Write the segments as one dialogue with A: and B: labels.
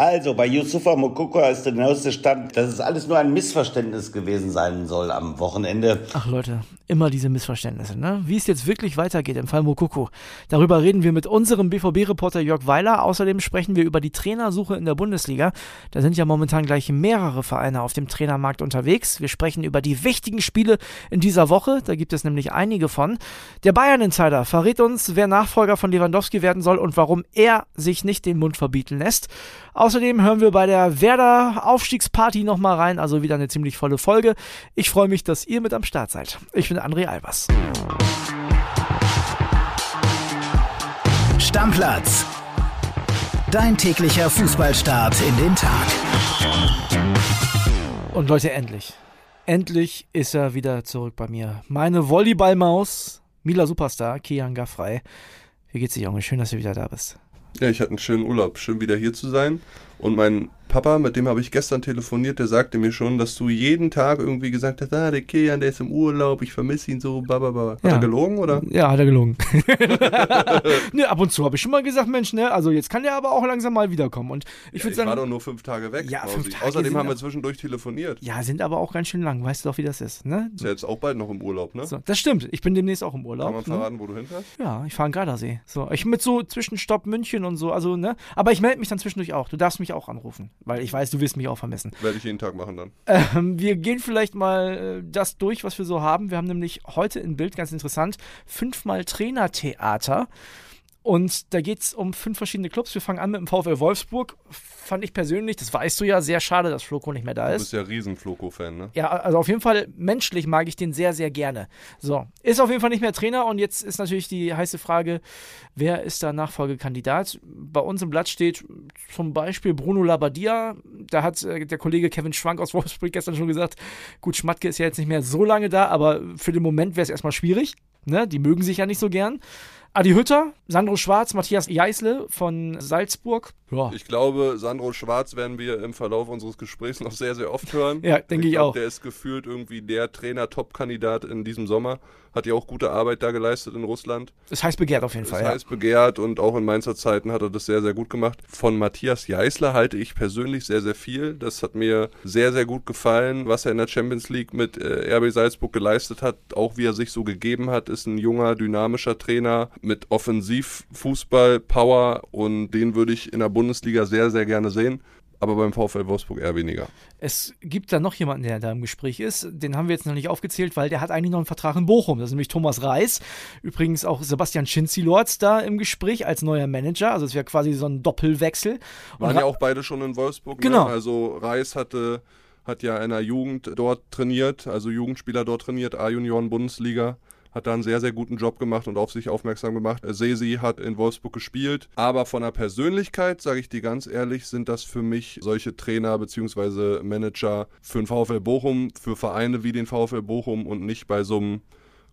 A: Also, bei Yusufa Mokoko ist der neueste Stand, dass es alles nur ein Missverständnis gewesen sein soll am Wochenende.
B: Ach Leute, immer diese Missverständnisse, ne? Wie es jetzt wirklich weitergeht im Fall Mokoko. Darüber reden wir mit unserem BVB-Reporter Jörg Weiler. Außerdem sprechen wir über die Trainersuche in der Bundesliga. Da sind ja momentan gleich mehrere Vereine auf dem Trainermarkt unterwegs. Wir sprechen über die wichtigen Spiele in dieser Woche. Da gibt es nämlich einige von. Der Bayern-Insider verrät uns, wer Nachfolger von Lewandowski werden soll und warum er sich nicht den Mund verbieten lässt. Hören wir bei der Werder Aufstiegsparty nochmal rein, also wieder eine ziemlich volle Folge. Ich freue mich, dass ihr mit am Start seid. Ich bin André Albers.
C: Stammplatz. Dein täglicher Fußballstart in den Tag.
B: Und Leute, endlich. Endlich ist er wieder zurück bei mir. Meine Volleyballmaus, Mila Superstar, Kian Gaffrey. Wie geht's dir, Junge? Schön, dass du wieder da bist.
D: Ja, ich hatte einen schönen Urlaub. Schön wieder hier zu sein. Und mein Papa, mit dem habe ich gestern telefoniert, der sagte mir schon, dass du jeden Tag irgendwie gesagt hast, ah, der Kian, der ist im Urlaub, ich vermisse ihn so, bababa. Hat
B: Ja.
D: er gelogen, oder?
B: Ja, hat er gelungen. ne, ab und zu habe ich schon mal gesagt, Mensch, ne, also jetzt kann der aber auch langsam mal wiederkommen. Und ich
D: Ja,
B: würde
D: ich war
B: sagen,
D: doch nur fünf Tage weg.
B: Ja, fünf Tage
D: Außerdem haben wir zwischendurch telefoniert.
B: ja, sind aber auch ganz schön lang. Weißt du doch, wie das ist, ne?
D: Ist ja jetzt auch bald noch im Urlaub, ne?
B: So, das stimmt. Ich bin demnächst auch im Urlaub.
D: Kann man
B: ne?
D: verraten, wo du hinfährst?
B: Ja, ich fahre in Gardasee. So, ich mit so Zwischenstopp München und so, also, ne? Aber ich melde mich dann zwischendurch auch. Du darfst mich auch anrufen, weil ich weiß, du wirst mich auch vermissen.
D: Werde ich jeden Tag machen dann.
B: Ähm, wir gehen vielleicht mal äh, das durch, was wir so haben. Wir haben nämlich heute in Bild ganz interessant fünfmal Trainertheater. Und da geht es um fünf verschiedene Clubs. Wir fangen an mit dem VfL Wolfsburg. Fand ich persönlich, das weißt du ja, sehr schade, dass Floko nicht mehr da
D: Du
B: ist.
D: bist ja riesen Floko-Fan, ne?
B: Ja, also auf jeden Fall menschlich mag ich den sehr, sehr gerne. So, ist auf jeden Fall nicht mehr Trainer und jetzt ist natürlich die heiße Frage, wer ist da Nachfolgekandidat? Bei uns im Blatt steht zum Beispiel Bruno Labbadia. Da hat äh, der Kollege Kevin Schwank aus Wolfsburg gestern schon gesagt, gut, Schmatke ist ja jetzt nicht mehr so lange da, aber für den Moment wäre es erstmal schwierig. Ne? Die mögen sich ja nicht so gern. Adi Hütter, Sandro Schwarz, Matthias Jeißle von Salzburg. Ja,
D: Ich glaube, Sandro Schwarz werden wir im Verlauf unseres Gesprächs noch sehr, sehr oft hören.
B: Ja, denke ich
D: glaub,
B: auch.
D: Der ist gefühlt irgendwie der Trainer-Top-Kandidat in diesem Sommer. Hat ja auch gute Arbeit da geleistet in Russland.
B: das heißt begehrt auf jeden
D: Das
B: Fall. Ja.
D: heißt begehrt und auch in Mainzer Zeiten hat er das sehr, sehr gut gemacht. Von Matthias Jeißler halte ich persönlich sehr, sehr viel. Das hat mir sehr, sehr gut gefallen, was er in der Champions League mit äh, RB Salzburg geleistet hat. Auch wie er sich so gegeben hat, ist ein junger, dynamischer Trainer mit Offensivfußball, Power und den würde ich in der Bundesliga sehr, sehr gerne sehen. Aber beim VfL Wolfsburg eher weniger.
B: Es gibt da noch jemanden, der da im Gespräch ist. Den haben wir jetzt noch nicht aufgezählt, weil der hat eigentlich noch einen Vertrag in Bochum. Das ist nämlich Thomas Reis. Übrigens auch Sebastian Schinzi-Lorz da im Gespräch als neuer Manager. Also es wäre quasi so ein Doppelwechsel.
D: Waren ja auch beide schon in Wolfsburg.
B: Genau.
D: Ne? Also Reis hatte, hat ja in der Jugend dort trainiert, also Jugendspieler dort trainiert, A-Junioren Bundesliga. Hat da einen sehr, sehr guten Job gemacht und auf sich aufmerksam gemacht. Sesi hat in Wolfsburg gespielt. Aber von der Persönlichkeit, sage ich dir ganz ehrlich, sind das für mich solche Trainer bzw. Manager für den VfL Bochum, für Vereine wie den VfL Bochum und nicht bei so einem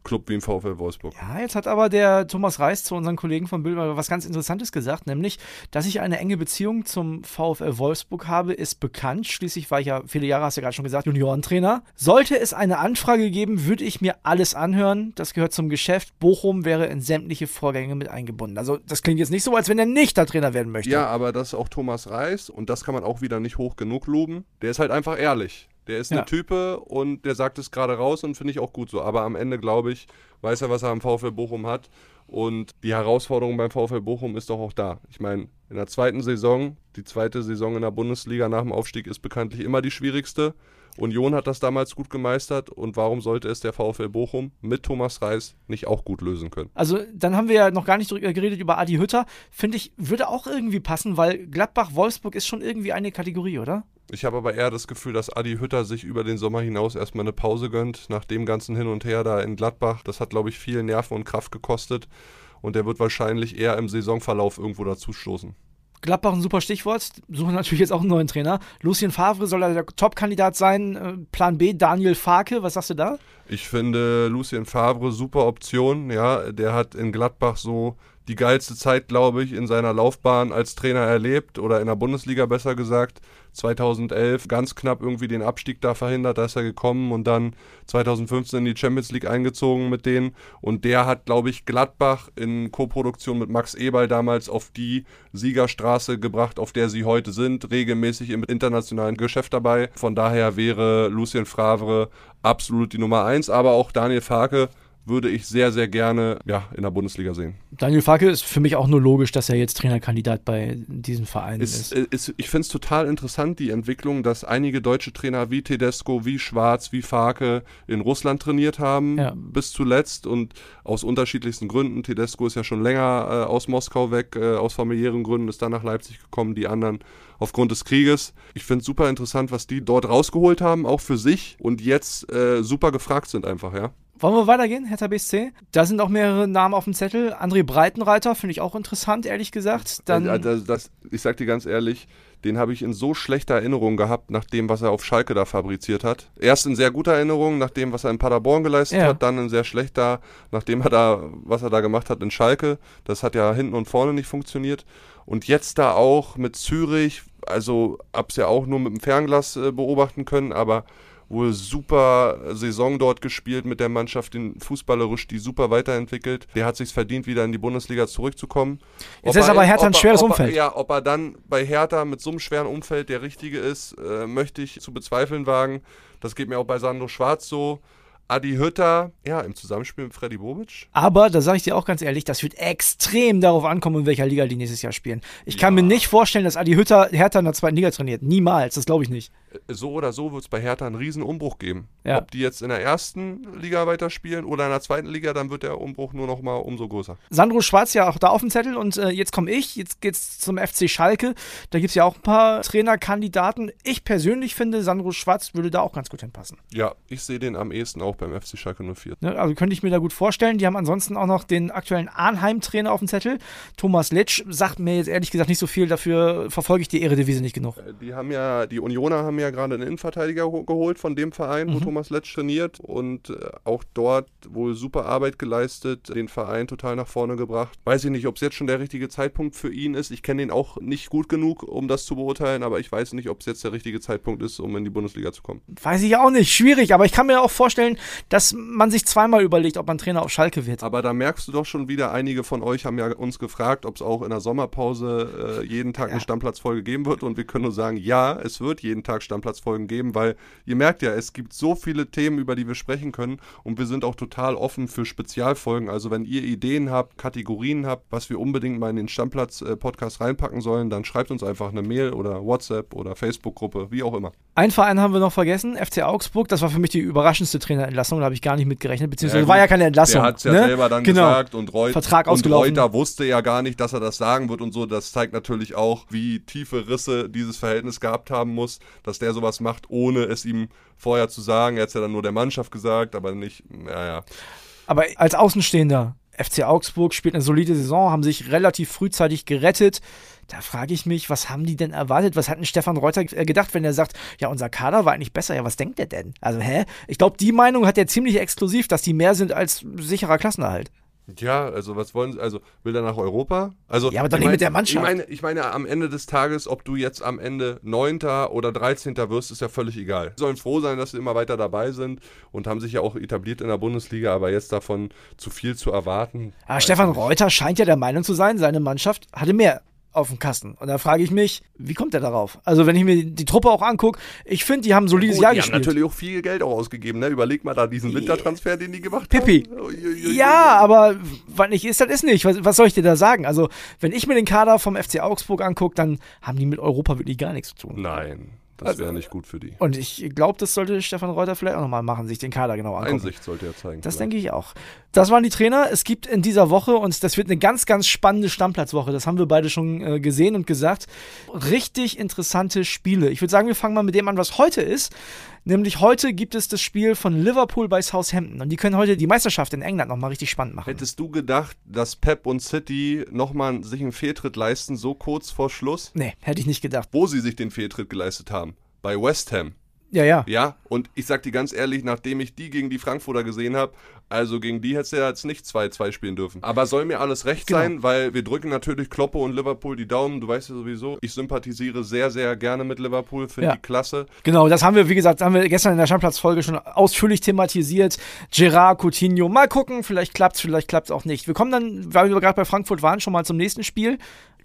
D: Club wie im VfL Wolfsburg.
B: Ja, jetzt hat aber der Thomas Reis zu unseren Kollegen von Bild was ganz Interessantes gesagt, nämlich, dass ich eine enge Beziehung zum VfL Wolfsburg habe, ist bekannt. Schließlich war ich ja viele Jahre, hast du ja gerade schon gesagt, Juniorentrainer. Sollte es eine Anfrage geben, würde ich mir alles anhören. Das gehört zum Geschäft. Bochum wäre in sämtliche Vorgänge mit eingebunden. Also, das klingt jetzt nicht so, als wenn er nicht der Trainer werden möchte.
D: Ja, aber das ist auch Thomas Reis und das kann man auch wieder nicht hoch genug loben. Der ist halt einfach ehrlich. Der ist
B: Ja.
D: eine Type und der sagt es gerade raus und finde ich auch gut so. Aber am Ende, glaube ich, weiß er, was er am VfL Bochum hat. Und die Herausforderung beim VfL Bochum ist doch auch da. Ich meine, in der zweiten Saison, die zweite Saison in der Bundesliga nach dem Aufstieg ist bekanntlich immer die schwierigste. Union hat das damals gut gemeistert und warum sollte es der VfL Bochum mit Thomas Reis nicht auch gut lösen können?
B: Also, dann haben wir ja noch gar nicht drüber geredet über Adi Hütter. Finde ich, würde auch irgendwie passen, weil Gladbach-Wolfsburg ist schon irgendwie eine Kategorie, oder?
D: Ich habe aber eher das Gefühl, dass Adi Hütter sich über den Sommer hinaus erstmal eine Pause gönnt, nach dem ganzen Hin und Her da in Gladbach. Das hat, glaube ich, viel Nerven und Kraft gekostet. Und der wird wahrscheinlich eher im Saisonverlauf irgendwo dazustoßen.
B: Gladbach ein super Stichwort. Suchen natürlich jetzt auch einen neuen Trainer. Lucien Favre soll der Top-Kandidat sein. Äh, Plan B, Daniel Farke. Was sagst du da?
D: Ich finde Lucien Favre super Option. Ja, der hat in Gladbach so die geilste Zeit, glaube ich, in seiner Laufbahn als Trainer erlebt oder in der Bundesliga besser gesagt. 2011 ganz knapp irgendwie den Abstieg da verhindert, da ist er gekommen und dann 2015 in die Champions League eingezogen mit denen. Und der hat, glaube ich, Gladbach in Koproduktion mit Max Eberl damals auf die Siegerstraße gebracht, auf der sie heute sind, regelmäßig im internationalen Geschäft dabei. Von daher wäre Lucien Favre absolut die Nummer eins, aber auch Daniel Farke würde ich sehr, sehr gerne ja, in der Bundesliga sehen.
B: Daniel Farke ist für mich auch nur logisch, dass er jetzt Trainerkandidat bei diesem Verein ist.
D: ist. ist ich finde es total interessant, die Entwicklung, dass einige deutsche Trainer wie Tedesco, wie Schwarz, wie Farke in Russland trainiert haben, ja. bis zuletzt und aus unterschiedlichsten Gründen. Tedesco ist ja schon länger äh, aus Moskau weg, äh, aus familiären Gründen, ist dann nach Leipzig gekommen, die anderen aufgrund des Krieges. Ich finde es super interessant, was die dort rausgeholt haben, auch für sich und jetzt äh, super gefragt sind einfach, ja.
B: Wollen wir weitergehen, Hertha BSC? Da sind auch mehrere Namen auf dem Zettel. André Breitenreiter finde ich auch interessant, ehrlich gesagt. Dann
D: das, das, ich sag dir ganz ehrlich, den habe ich in so schlechter Erinnerung gehabt, nach dem, was er auf Schalke da fabriziert hat. Erst in sehr guter Erinnerung, nach dem, was er in Paderborn geleistet ja. hat, dann in sehr schlechter, nachdem er da, was er da gemacht hat in Schalke. Das hat ja hinten und vorne nicht funktioniert. Und jetzt da auch mit Zürich, also hab's ja auch nur mit dem Fernglas äh, beobachten können, aber wohl super Saison dort gespielt mit der Mannschaft, den fußballerisch die super weiterentwickelt. Der hat sich verdient, wieder in die Bundesliga zurückzukommen.
B: Jetzt ob ist aber Hertha ein schweres
D: ob
B: Umfeld.
D: Er, ja, ob er dann bei Hertha mit so einem schweren Umfeld der Richtige ist, äh, möchte ich zu bezweifeln wagen. Das geht mir auch bei Sandro Schwarz so. Adi Hütter, ja, im Zusammenspiel mit Freddy Bobic.
B: Aber, da sage ich dir auch ganz ehrlich, das wird extrem darauf ankommen, in welcher Liga die nächstes Jahr spielen. Ich ja. kann mir nicht vorstellen, dass Adi Hütter Hertha in der zweiten Liga trainiert. Niemals, das glaube ich nicht.
D: Äh, so oder so wird es bei Hertha einen riesen Umbruch geben. Ja. Ob die jetzt in der ersten Liga weiterspielen oder in der zweiten Liga, dann wird der Umbruch nur noch mal umso größer.
B: Sandro Schwarz ja auch da auf dem Zettel und äh, jetzt komme ich, jetzt geht's zum FC Schalke. Da gibt es ja auch ein paar Trainerkandidaten. Ich persönlich finde, Sandro Schwarz würde da auch ganz gut hinpassen.
D: Ja, ich sehe den am ehesten auch beim FC Schalke 04.
B: Ne, also könnte ich mir da gut vorstellen. Die haben ansonsten auch noch den aktuellen Arnheim-Trainer auf dem Zettel. Thomas Letsch sagt mir jetzt ehrlich gesagt nicht so viel, dafür verfolge ich die Eredivisie nicht genug. Äh,
D: die haben ja, die Unioner haben ja gerade einen Innenverteidiger geholt von dem Verein, mhm. wo Thomas Letsch trainiert und äh, auch dort wohl super Arbeit geleistet, den Verein total nach vorne gebracht. Weiß ich nicht, ob es jetzt schon der richtige Zeitpunkt für ihn ist. Ich kenne ihn auch nicht gut genug, um das zu beurteilen, aber ich weiß nicht, ob es jetzt der richtige Zeitpunkt ist, um in die Bundesliga zu kommen.
B: Weiß ich auch nicht, schwierig, aber ich kann mir auch vorstellen, dass man sich zweimal überlegt, ob man Trainer auf Schalke wird.
D: Aber da merkst du doch schon wieder, einige von euch haben ja uns gefragt, ob es auch in der Sommerpause äh, jeden Tag ja. eine Stammplatzfolge geben wird und wir können nur sagen, ja, es wird jeden Tag Stammplatzfolgen geben, weil ihr merkt ja, es gibt so viele Themen, über die wir sprechen können und wir sind auch total offen für Spezialfolgen. Also wenn ihr Ideen habt, Kategorien habt, was wir unbedingt mal in den Stammplatz-Podcast reinpacken sollen, dann schreibt uns einfach eine Mail oder WhatsApp oder Facebook-Gruppe, wie auch immer.
B: Ein Verein haben wir noch vergessen, FC Augsburg. Das war für mich die überraschendste Trainerentlassung, da habe ich gar nicht mitgerechnet, beziehungsweise ja, war ja keine Entlassung.
D: Er hat es ja
B: ne?
D: selber dann genau. gesagt und, Reut, Vertrag und Reuter wusste ja gar nicht, dass er das sagen wird und so. Das zeigt natürlich auch, wie tiefe Risse dieses Verhältnis gehabt haben muss, dass der sowas macht, ohne es ihm vorher zu sagen. Er hat es ja dann nur der Mannschaft gesagt, aber nicht, naja.
B: Aber als Außenstehender, FC Augsburg spielt eine solide Saison, haben sich relativ frühzeitig gerettet. Da frage ich mich, was haben die denn erwartet? Was hat denn Stefan Reuter äh, gedacht, wenn er sagt, ja, unser Kader war eigentlich besser? Ja, was denkt er denn? Also, hä? Ich glaube, die Meinung hat er ziemlich exklusiv, dass die mehr sind als sicherer Klassenerhalt.
D: Ja, also was wollen sie, also will er nach Europa? Also,
B: ja, aber doch nicht mein, mit der Mannschaft.
D: Ich meine, ich meine, am Ende des Tages, ob du jetzt am Ende 9. oder 13. wirst, ist ja völlig egal. Sie sollen froh sein, dass sie immer weiter dabei sind und haben sich ja auch etabliert in der Bundesliga, aber jetzt davon zu viel zu erwarten.
B: Aber Stefan Reuter scheint ja der Meinung zu sein, seine Mannschaft hatte mehr auf dem Kasten. Und da frage ich mich, wie kommt er darauf? Also, wenn ich mir die Truppe auch angucke, ich finde, die haben ein solides
D: Gut,
B: Jahr
D: die
B: gespielt.
D: Die haben natürlich auch viel Geld auch ausgegeben. Ne? Überleg mal da diesen Wintertransfer, den die gemacht
B: Pippi. haben. Pippi. Ja, aber was nicht ist, das ist nicht. Was, was, soll ich dir da sagen? Also, wenn ich mir den Kader vom FC Augsburg angucke, dann haben die mit Europa wirklich gar nichts zu tun.
D: Nein. Das also, wäre nicht gut für die.
B: Und ich glaube, das sollte Stefan Reuter vielleicht auch nochmal machen, sich den Kader genau angucken.
D: Einsicht sollte er zeigen.
B: Das denke ich auch. Das waren die Trainer. Es gibt in dieser Woche, und das wird eine ganz, ganz spannende Stammplatzwoche, das haben wir beide schon äh, gesehen und gesagt, richtig interessante Spiele. Ich würde sagen, wir fangen mal mit dem an, was heute ist. Nämlich heute gibt es das Spiel von Liverpool bei Southampton und die können heute die Meisterschaft in England nochmal richtig spannend machen.
D: Hättest du gedacht, dass Pep und City nochmal sich einen Fehltritt leisten, so kurz vor Schluss?
B: Nee, hätte ich nicht gedacht.
D: Wo sie sich den Fehltritt geleistet haben? Bei West Ham.
B: Ja, ja.
D: Ja, und ich sag dir ganz ehrlich, nachdem ich die gegen die Frankfurter gesehen habe, also gegen die hättest du ja jetzt nicht 2-2 spielen dürfen. Aber soll mir alles recht
B: Genau.
D: sein, weil wir drücken natürlich Kloppe und Liverpool die Daumen. Du weißt ja sowieso, ich sympathisiere sehr, sehr gerne mit Liverpool, finde
B: Ja.
D: die klasse.
B: Genau, das haben wir, wie gesagt, haben wir gestern in der Stammplatz-Folge schon ausführlich thematisiert. Gerard, Coutinho, mal gucken, vielleicht klappt's, vielleicht klappt's auch nicht. Wir kommen dann, weil wir gerade bei Frankfurt waren, schon mal zum nächsten Spiel.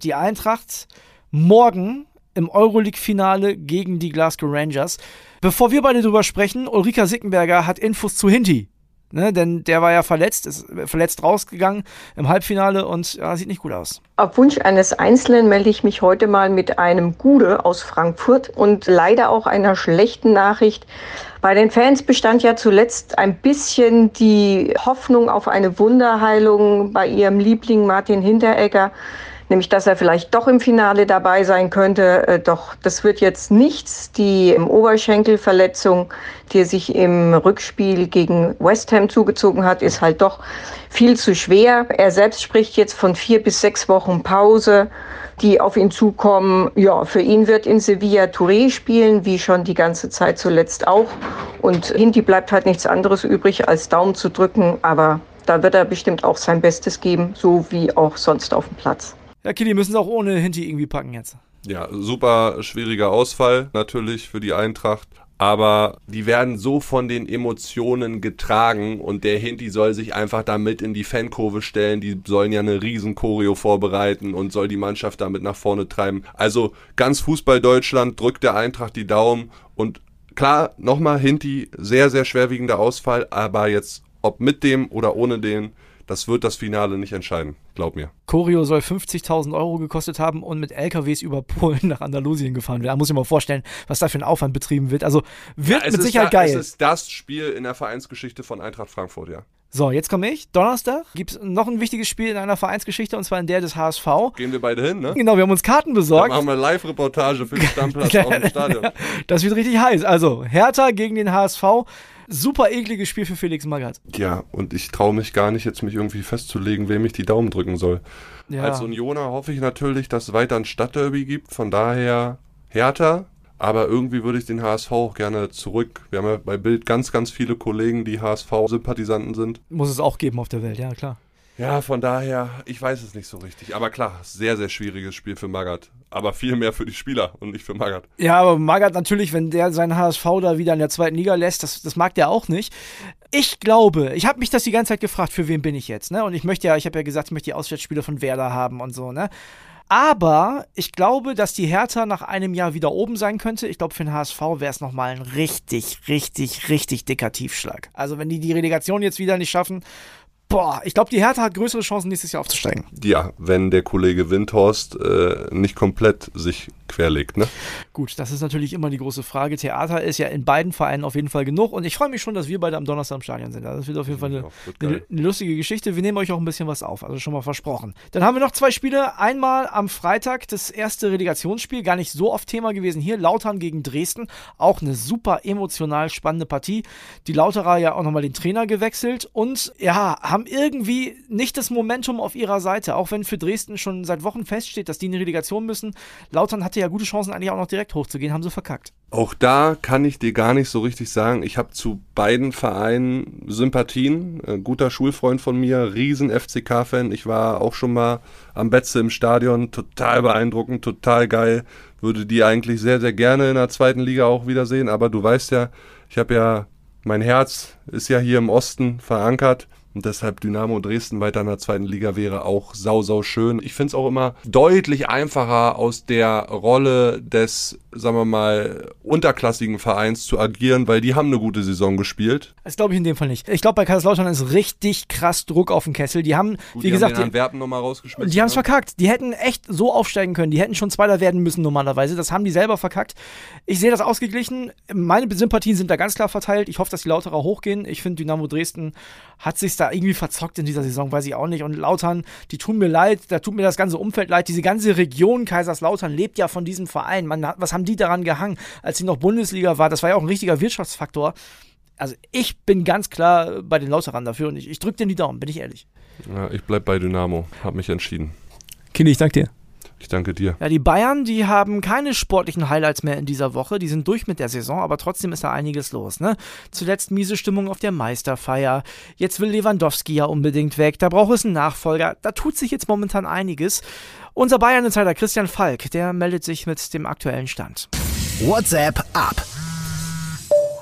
B: Die Eintracht morgen im Euroleague-Finale gegen die Glasgow Rangers. Bevor wir beide drüber sprechen, Ulrika Sickenberger hat Infos zu Hinti. Ne, denn der war ja verletzt, ist verletzt rausgegangen im Halbfinale und ja, sieht nicht gut aus.
E: Auf Wunsch eines Einzelnen melde ich mich heute mal mit einem Gude aus Frankfurt und leider auch einer schlechten Nachricht. Bei den Fans bestand ja zuletzt ein bisschen die Hoffnung auf eine Wunderheilung bei ihrem Liebling Martin Hinteregger, nämlich dass er vielleicht doch im Finale dabei sein könnte. Äh, Doch das wird jetzt nichts. Die Oberschenkelverletzung, die er sich im Rückspiel gegen West Ham zugezogen hat, ist halt doch viel zu schwer. Er selbst spricht jetzt von vier bis sechs Wochen Pause, die auf ihn zukommen. Ja, für ihn wird in Sevilla Touré spielen, wie schon die ganze Zeit zuletzt auch. Und Hinti bleibt halt nichts anderes übrig, als Daumen zu drücken. Aber da wird er bestimmt auch sein Bestes geben, so wie auch sonst auf dem Platz.
B: Ja, Kili, müssen sie auch ohne Hinti irgendwie packen jetzt.
D: Ja, super schwieriger Ausfall natürlich für die Eintracht. Aber die werden so von den Emotionen getragen und der Hinti soll sich einfach damit in die Fankurve stellen. Die sollen ja eine riesen Choreo vorbereiten und soll die Mannschaft damit nach vorne treiben. Also ganz Fußball Deutschland drückt der Eintracht die Daumen und klar, nochmal Hinti, sehr, sehr schwerwiegender Ausfall, aber jetzt ob mit dem oder ohne den, das wird das Finale nicht entscheiden, glaub mir.
B: Choreo soll 50.000 Euro gekostet haben und mit LKWs über Polen nach Andalusien gefahren werden. Da muss ich mir vorstellen, was da für ein Aufwand betrieben wird. Also wird
D: Es
B: mit Sicherheit
D: da,
B: geil.
D: Es ist das Spiel in der Vereinsgeschichte von Eintracht Frankfurt, ja.
B: So, jetzt komme ich. Donnerstag gibt es noch ein wichtiges Spiel in einer Vereinsgeschichte und zwar in der des HSV.
D: Gehen wir beide hin, ne?
B: Genau, wir haben uns Karten
D: Dann
B: besorgt.
D: machen wir Live-Reportage für den Stammplatz auf dem Stadion.
B: Das wird richtig heiß. Also, Hertha gegen den HSV. Super ekliges Spiel für Felix Magath.
D: Ja, und ich traue mich gar nicht, jetzt mich irgendwie festzulegen, wem ich die Daumen drücken soll.
B: Ja.
D: Als Unioner hoffe ich natürlich, dass es weiter ein Stadtderby gibt, von daher Hertha. Aber irgendwie würde ich den HSV auch gerne zurück. Wir haben ja bei Bild ganz, ganz viele Kollegen, die HSV-Sympathisanten sind.
B: Muss es auch geben auf der Welt, ja klar.
D: Ja, von daher, ich weiß es nicht so richtig. Aber klar, sehr, sehr schwieriges Spiel für Magath. Aber viel mehr für die Spieler und nicht für Magath.
B: Ja, aber Magath natürlich, wenn der seinen HSV da wieder in der zweiten Liga lässt, das, das mag der auch nicht. Ich glaube, ich habe mich das die ganze Zeit gefragt, für wen bin ich jetzt, ne? Und ich möchte ja, ich habe ja gesagt, ich möchte die Auswärtsspiele von Werder haben und so, ne? Aber ich glaube, dass die Hertha nach einem Jahr wieder oben sein könnte. Ich glaube, für den HSV wäre es nochmal ein richtig, richtig, richtig dicker Tiefschlag. Also wenn die die Relegation jetzt wieder nicht schaffen, boah, ich glaube, die Hertha hat größere Chancen, nächstes Jahr aufzusteigen.
D: Ja, wenn der Kollege Windhorst äh, nicht komplett sich querlegt, ne?
B: Gut, das ist natürlich immer die große Frage. Theater ist ja in beiden Vereinen auf jeden Fall genug und ich freue mich schon, dass wir beide am Donnerstag im Stadion sind. Also Das wird auf jeden Fall eine, eine, eine lustige Geschichte. Wir nehmen euch auch ein bisschen was auf, also schon mal versprochen. Dann haben wir noch zwei Spiele. Einmal am Freitag das erste Relegationsspiel, gar nicht so oft Thema gewesen hier. Lautern gegen Dresden, auch eine super emotional spannende Partie. Die Lauterer ja auch nochmal den Trainer gewechselt und ja, haben irgendwie nicht das Momentum auf ihrer Seite, auch wenn für Dresden schon seit Wochen feststeht, dass die in die Relegation müssen. Lautern hatte ja gute Chancen, eigentlich auch noch direkt hochzugehen, haben sie verkackt.
D: Auch da kann ich dir gar nicht so richtig sagen. Ich habe zu beiden Vereinen Sympathien. Ein guter Schulfreund von mir, riesen FCK-Fan. Ich war auch schon mal am Betze im Stadion. Total beeindruckend, total geil. Würde die eigentlich sehr, sehr gerne in der zweiten Liga auch wiedersehen. Aber du weißt ja, ich habe ja, mein Herz ist ja hier im Osten verankert. Und deshalb Dynamo Dresden weiter in der zweiten Liga wäre auch sau, sau schön. Ich finde es auch immer deutlich einfacher, aus der Rolle des, sagen wir mal, unterklassigen Vereins zu agieren, weil die haben eine gute Saison gespielt.
B: Das glaube ich in dem Fall nicht. Ich glaube, bei Kaiserslautern ist richtig krass Druck auf den Kessel. Die haben,
D: Gut,
B: wie
D: die
B: gesagt,
D: haben den
B: die,
D: Antwerpen nochmal rausgeschmissen.
B: die haben es
D: ne?
B: verkackt. Die hätten echt so aufsteigen können. Die hätten schon Zweiter werden müssen normalerweise. Das haben die selber verkackt. Ich sehe das ausgeglichen. Meine Sympathien sind da ganz klar verteilt. Ich hoffe, dass die Lauterer hochgehen. Ich finde, Dynamo Dresden hat sich da irgendwie verzockt in dieser Saison, weiß ich auch nicht. Und Lautern, die tun mir leid. Da tut mir das ganze Umfeld leid. Diese ganze Region Kaiserslautern lebt ja von diesem Verein. Man, was haben die daran gehangen, als sie noch Bundesliga war? Das war ja auch ein richtiger Wirtschaftsfaktor. Also ich bin ganz klar bei den Lauterern dafür und ich, ich drücke denen die Daumen, bin ich ehrlich.
D: Ja, ich bleib bei Dynamo. Hab mich entschieden.
B: Kili, ich danke dir.
D: Ich danke dir.
B: Ja, die Bayern, die haben keine sportlichen Highlights mehr in dieser Woche. Die sind durch mit der Saison, aber trotzdem ist da einiges los. Ne? Zuletzt miese Stimmung auf der Meisterfeier. Jetzt will Lewandowski ja unbedingt weg. Da braucht es einen Nachfolger. Da tut sich jetzt momentan einiges. Unser Bayern-Insider Christian Falk, der meldet sich mit dem aktuellen Stand.
C: WhatsApp ab.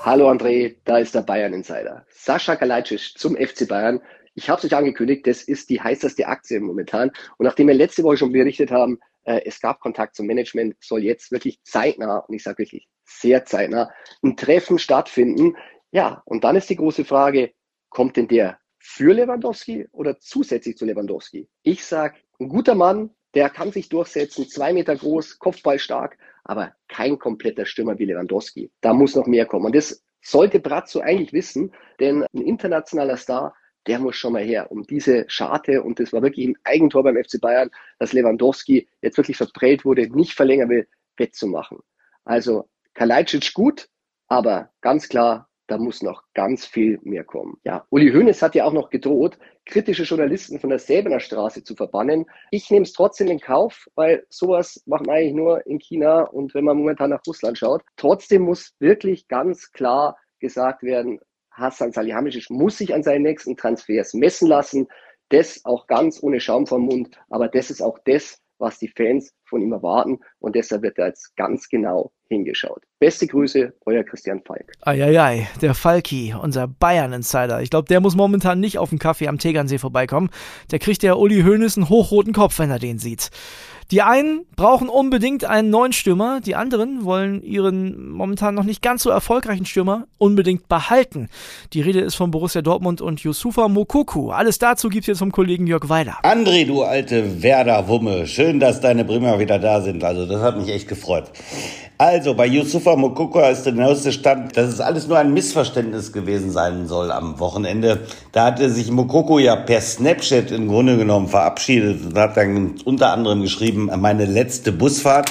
F: Hallo André, da ist der Bayern-Insider. Sascha Kalajdzic zum FC Bayern. Ich habe es euch angekündigt, das ist die heißeste Aktie momentan. Und nachdem wir letzte Woche schon berichtet haben, äh, es gab Kontakt zum Management, soll jetzt wirklich zeitnah, und ich sage wirklich sehr zeitnah, ein Treffen stattfinden. Ja, und dann ist die große Frage, kommt denn der für Lewandowski oder zusätzlich zu Lewandowski? Ich sage, ein guter Mann, der kann sich durchsetzen, zwei Meter groß, Kopfball stark, aber kein kompletter Stürmer wie Lewandowski. Da muss noch mehr kommen. Und das sollte Brazzo eigentlich wissen, denn ein internationaler Star der muss schon mal her, um diese Scharte, und das war wirklich ein Eigentor beim FC Bayern, dass Lewandowski jetzt wirklich verprellt wurde, nicht verlängern will, wettzumachen. Also Kalajdzic gut, aber ganz klar, da muss noch ganz viel mehr kommen. Ja, Uli Hoeneß hat ja auch noch gedroht, kritische Journalisten von der Säbener Straße zu verbannen. Ich nehme es trotzdem in Kauf, weil sowas macht man eigentlich nur in China und wenn man momentan nach Russland schaut. Trotzdem muss wirklich ganz klar gesagt werden, Hassan Salihamidzic muss sich an seinen nächsten Transfers messen lassen. Das auch ganz ohne Schaum vom Mund. Aber das ist auch das, was die Fans von ihm erwarten. Und deshalb wird da jetzt ganz genau hingeschaut. Beste Grüße, euer Christian Falk.
B: Eieiei, der Falki, unser Bayern-Insider. Ich glaube, der muss momentan nicht auf dem Kaffee am Tegernsee vorbeikommen. Der kriegt der Uli Hoeneß einen hochroten Kopf, wenn er den sieht. Die einen brauchen unbedingt einen neuen Stürmer, die anderen wollen ihren momentan noch nicht ganz so erfolgreichen Stürmer unbedingt behalten. Die Rede ist von Borussia Dortmund und Yusufa Mokoku. Alles dazu gibt's jetzt vom Kollegen Jörg Weiler.
A: André, du alte Werder-Wumme, schön, dass deine Bremer wieder da sind. Also das hat mich echt gefreut. Also, bei Yusufa Mokoko ist der neueste Stand, dass es alles nur ein Missverständnis gewesen sein soll am Wochenende. Da hatte sich Mokoko ja per Snapchat im Grunde genommen verabschiedet und hat dann unter anderem geschrieben, meine letzte Busfahrt.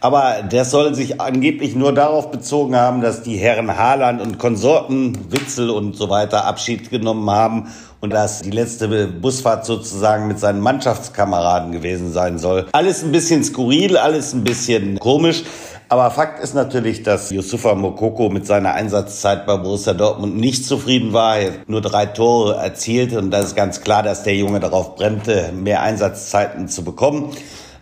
A: Aber der soll sich angeblich nur darauf bezogen haben, dass die Herren Haaland und Konsorten, Witzel und so weiter Abschied genommen haben und dass die letzte Busfahrt sozusagen mit seinen Mannschaftskameraden gewesen sein soll. Alles ein bisschen skurril, alles ein bisschen komisch. Aber Fakt ist natürlich, dass Yusufa Mokoko mit seiner Einsatzzeit bei Borussia Dortmund nicht zufrieden war. Nur drei Tore erzielt und da ist ganz klar, dass der Junge darauf brennte, mehr Einsatzzeiten zu bekommen.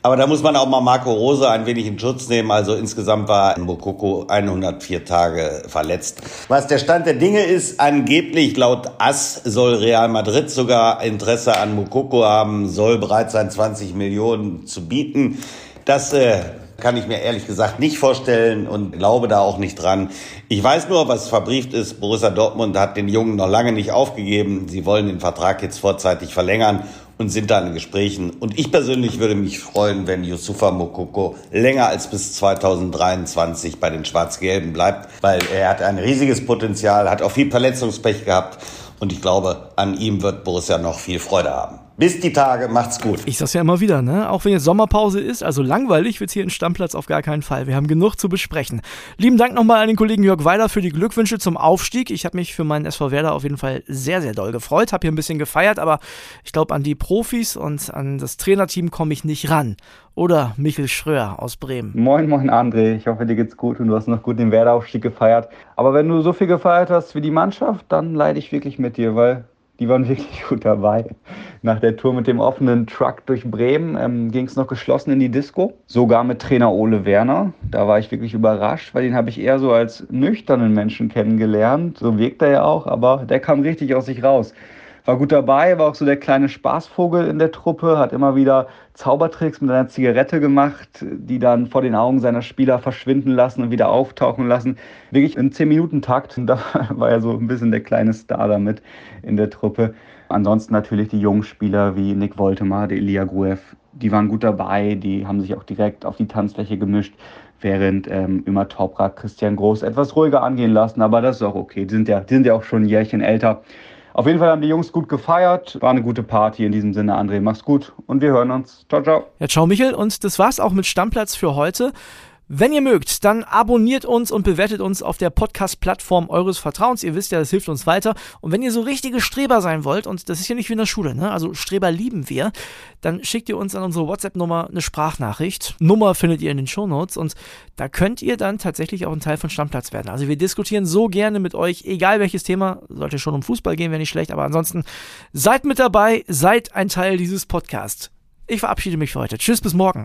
A: Aber da muss man auch mal Marco Rose ein wenig in Schutz nehmen. Also insgesamt war Mokoko 104 Tage verletzt. Was der Stand der Dinge ist, angeblich laut AS soll Real Madrid sogar Interesse an Mokoko haben, soll bereit sein, 20 Millionen zu bieten. Das äh, kann ich mir ehrlich gesagt nicht vorstellen und glaube da auch nicht dran. Ich weiß nur, was verbrieft ist. Borussia Dortmund hat den Jungen noch lange nicht aufgegeben. Sie wollen den Vertrag jetzt vorzeitig verlängern und sind da in Gesprächen. Und ich persönlich würde mich freuen, wenn Yusufa Mokoko länger als bis 2023 bei den Schwarz-Gelben bleibt, weil er hat ein riesiges Potenzial, hat auch viel Verletzungspech gehabt und ich glaube, an ihm wird Borussia noch viel Freude haben. Bis die Tage, macht's gut.
B: Ich sag's ja immer wieder, ne? Auch wenn jetzt Sommerpause ist, also langweilig wird's hier in Stammplatz auf gar keinen Fall. Wir haben genug zu besprechen. Lieben Dank nochmal an den Kollegen Jörg Weiler für die Glückwünsche zum Aufstieg. Ich habe mich für meinen SV Werder auf jeden Fall sehr, sehr doll gefreut. Hab hier ein bisschen gefeiert, aber ich glaube, an die Profis und an das Trainerteam komme ich nicht ran. Oder Michel Schröer aus Bremen.
G: Moin, moin, André. Ich hoffe, dir geht's gut und du hast noch gut den Werder-Aufstieg gefeiert. Aber wenn du so viel gefeiert hast wie die Mannschaft, dann leide ich wirklich mit dir, weil die waren wirklich gut dabei. Nach der Tour mit dem offenen Truck durch Bremen ähm, ging es noch geschlossen in die Disco. Sogar mit Trainer Ole Werner. Da war ich wirklich überrascht, weil den habe ich eher so als nüchternen Menschen kennengelernt. So wirkt er ja auch, aber der kam richtig aus sich raus war gut dabei, war auch so der kleine Spaßvogel in der Truppe, hat immer wieder Zaubertricks mit einer Zigarette gemacht, die dann vor den Augen seiner Spieler verschwinden lassen und wieder auftauchen lassen. Wirklich in 10-Minuten-Takt. Da war er so ein bisschen der kleine Star damit in der Truppe. Ansonsten natürlich die jungen Spieler wie Nick Woltemar, der Elia Gruev, die waren gut dabei, die haben sich auch direkt auf die Tanzfläche gemischt, während ähm, immer Toprak Christian Groß etwas ruhiger angehen lassen, aber das ist auch okay. Die sind ja, die sind ja auch schon ein Jährchen älter. Auf jeden Fall haben die Jungs gut gefeiert. War eine gute Party in diesem Sinne, André. Mach's gut und wir hören uns. Ciao, ciao.
B: Ja, ciao, Michel. Und das war's auch mit Stammplatz für heute. Wenn ihr mögt, dann abonniert uns und bewertet uns auf der Podcast-Plattform eures Vertrauens. Ihr wisst ja, das hilft uns weiter. Und wenn ihr so richtige Streber sein wollt, und das ist ja nicht wie in der Schule, ne? also Streber lieben wir, dann schickt ihr uns an unsere WhatsApp-Nummer eine Sprachnachricht. Nummer findet ihr in den Shownotes und da könnt ihr dann tatsächlich auch ein Teil von Stammplatz werden. Also wir diskutieren so gerne mit euch, egal welches Thema, sollte schon um Fußball gehen, wäre nicht schlecht, aber ansonsten seid mit dabei, seid ein Teil dieses Podcasts. Ich verabschiede mich für heute. Tschüss, bis morgen.